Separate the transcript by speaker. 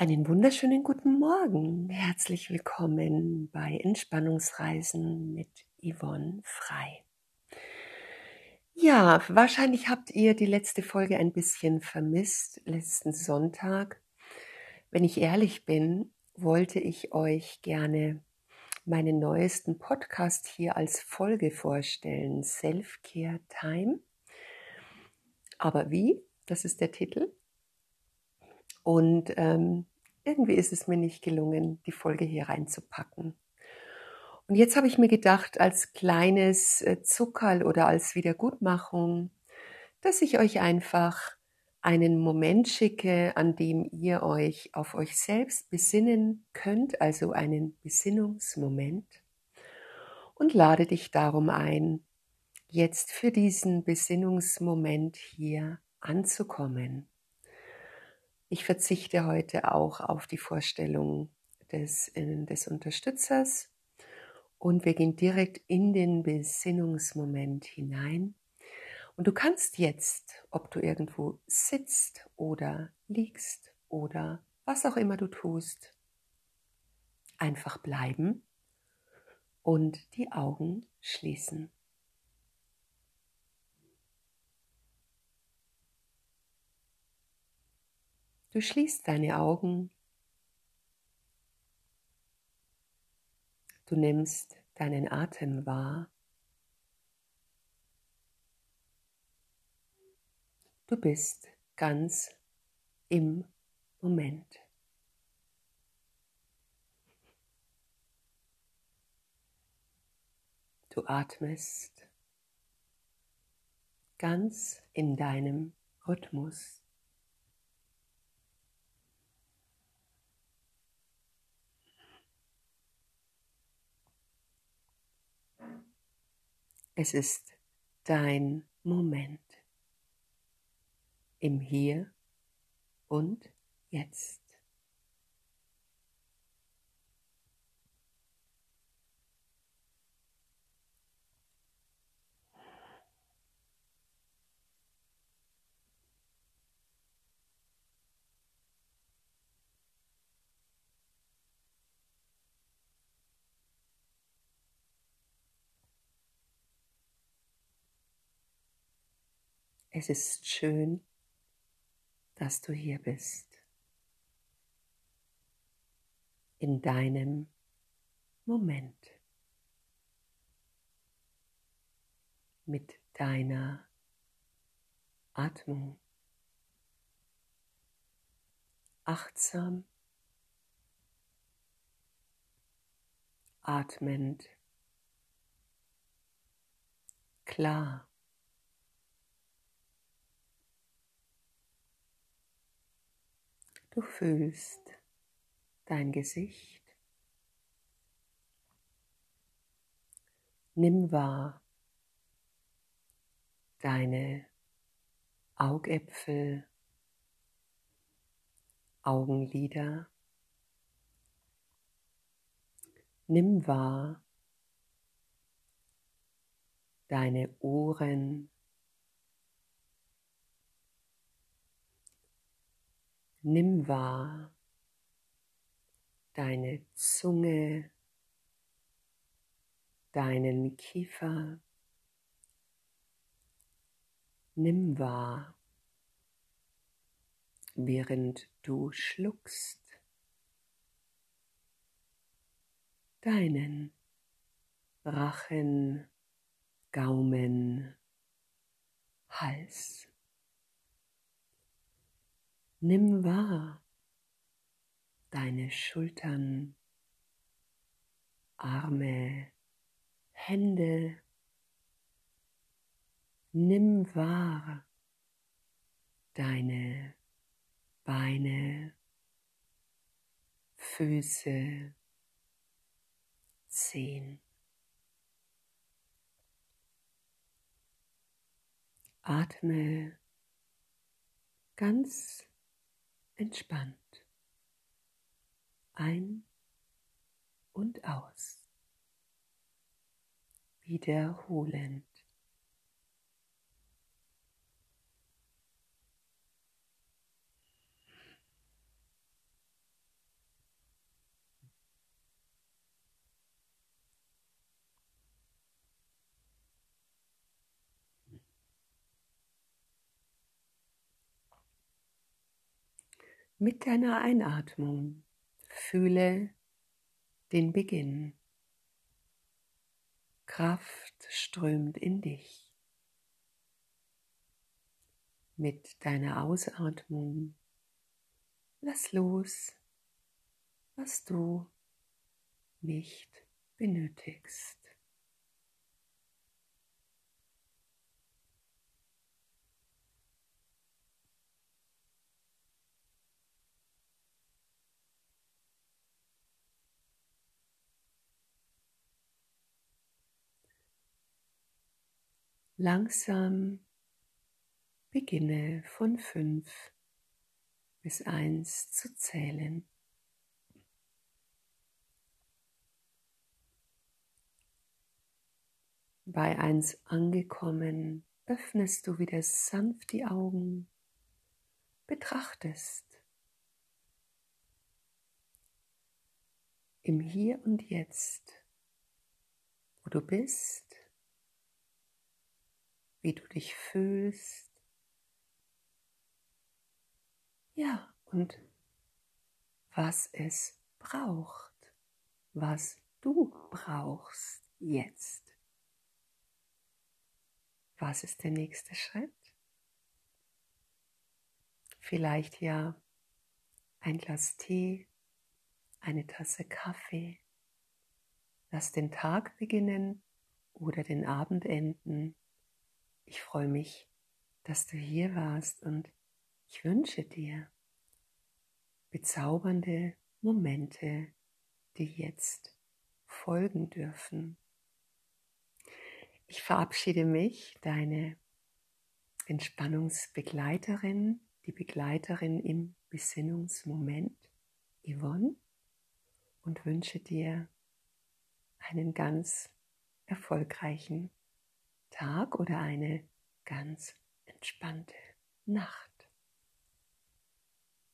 Speaker 1: Einen wunderschönen guten Morgen. Herzlich willkommen bei Entspannungsreisen mit Yvonne Frei. Ja, wahrscheinlich habt ihr die letzte Folge ein bisschen vermisst, letzten Sonntag. Wenn ich ehrlich bin, wollte ich euch gerne meinen neuesten Podcast hier als Folge vorstellen, Self-Care Time. Aber wie? Das ist der Titel. Und ähm, irgendwie ist es mir nicht gelungen, die Folge hier reinzupacken. Und jetzt habe ich mir gedacht, als kleines äh, Zuckerl oder als Wiedergutmachung, dass ich euch einfach einen Moment schicke, an dem ihr euch auf euch selbst besinnen könnt, also einen Besinnungsmoment. Und lade dich darum ein, jetzt für diesen Besinnungsmoment hier anzukommen. Ich verzichte heute auch auf die Vorstellung des, äh, des Unterstützers und wir gehen direkt in den Besinnungsmoment hinein. Und du kannst jetzt, ob du irgendwo sitzt oder liegst oder was auch immer du tust, einfach bleiben und die Augen schließen. Du schließt deine Augen. Du nimmst deinen Atem wahr. Du bist ganz im Moment. Du atmest ganz in deinem Rhythmus. Es ist dein Moment im Hier und Jetzt. Es ist schön, dass du hier bist. In deinem Moment. Mit deiner Atmung. Achtsam. Atmend. Klar. Du fühlst dein Gesicht. Nimm wahr deine Augäpfel, Augenlider. Nimm wahr deine Ohren, Nimm wahr deine Zunge, deinen Kiefer. Nimm wahr, während du schluckst, deinen Rachen, Gaumen, Hals. Nimm wahr deine Schultern, Arme, Hände. Nimm wahr deine Beine, Füße, Zehen. Atme ganz entspannt ein und aus, wiederholend. Mit deiner Einatmung fühle den Beginn. Kraft strömt in dich. Mit deiner Ausatmung lass los, was du nicht benötigst. Langsam beginne von fünf bis eins zu zählen. Bei eins angekommen, öffnest du wieder sanft die Augen, betrachtest im Hier und Jetzt, wo du bist wie du dich fühlst. Ja, und was es braucht, was du brauchst jetzt. Was ist der nächste Schritt? Vielleicht ja ein Glas Tee, eine Tasse Kaffee. Lass den Tag beginnen oder den Abend enden ich freue mich, dass du hier warst und ich wünsche dir bezaubernde Momente, die jetzt folgen dürfen. Ich verabschiede mich, deine Entspannungsbegleiterin, die Begleiterin im Besinnungsmoment, Yvonne, und wünsche dir einen ganz erfolgreichen Tag oder eine ganz entspannte Nacht.